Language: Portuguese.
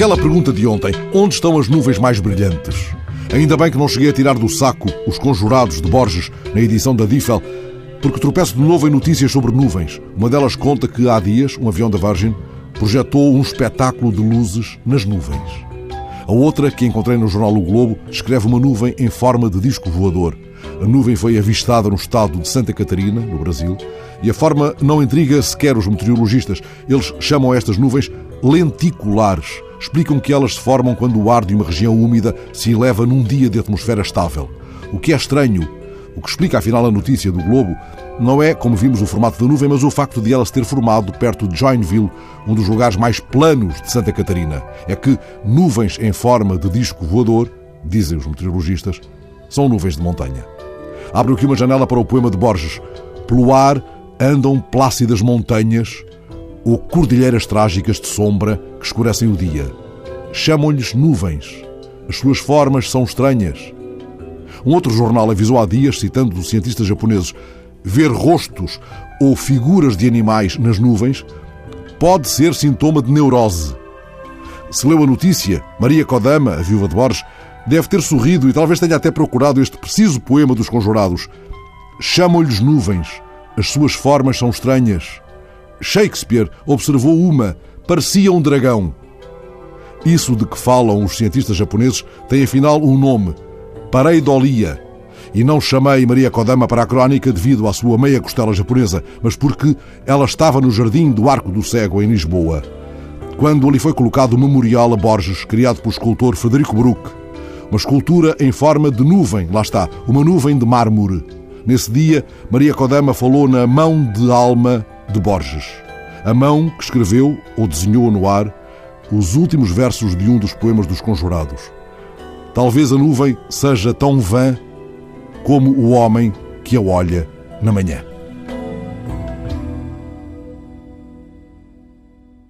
Aquela pergunta de ontem: onde estão as nuvens mais brilhantes? Ainda bem que não cheguei a tirar do saco os conjurados de Borges na edição da Diffel, porque tropeço de novo em notícias sobre nuvens. Uma delas conta que há dias um avião da Virgin projetou um espetáculo de luzes nas nuvens. A outra, que encontrei no jornal O Globo, descreve uma nuvem em forma de disco voador. A nuvem foi avistada no estado de Santa Catarina, no Brasil, e a forma não intriga sequer os meteorologistas. Eles chamam estas nuvens lenticulares. Explicam que elas se formam quando o ar de uma região úmida se eleva num dia de atmosfera estável. O que é estranho, o que explica afinal a notícia do Globo, não é, como vimos, o formato da nuvem, mas o facto de ela se ter formado perto de Joinville, um dos lugares mais planos de Santa Catarina. É que nuvens em forma de disco voador, dizem os meteorologistas, são nuvens de montanha. Abre aqui uma janela para o poema de Borges. Pelo ar andam plácidas montanhas ou cordilheiras trágicas de sombra que escurecem o dia. Chamam-lhes nuvens. As suas formas são estranhas. Um outro jornal avisou há dias, citando dos cientistas japoneses, ver rostos ou figuras de animais nas nuvens pode ser sintoma de neurose. Se leu a notícia, Maria Kodama, a viúva de Borges, deve ter sorrido e talvez tenha até procurado este preciso poema dos conjurados. Chamam-lhes nuvens, as suas formas são estranhas. Shakespeare observou uma, parecia um dragão. Isso de que falam os cientistas japoneses tem afinal um nome: pareidolia. E não chamei Maria Kodama para a crónica devido à sua meia costela japonesa, mas porque ela estava no jardim do Arco do Cego, em Lisboa. Quando ali foi colocado o memorial a Borges, criado pelo escultor Frederico Bruck. Uma escultura em forma de nuvem, lá está, uma nuvem de mármore. Nesse dia, Maria Kodama falou na mão de alma de Borges. A mão que escreveu ou desenhou no ar os últimos versos de um dos poemas dos Conjurados. Talvez a nuvem seja tão vã como o homem que a olha na manhã.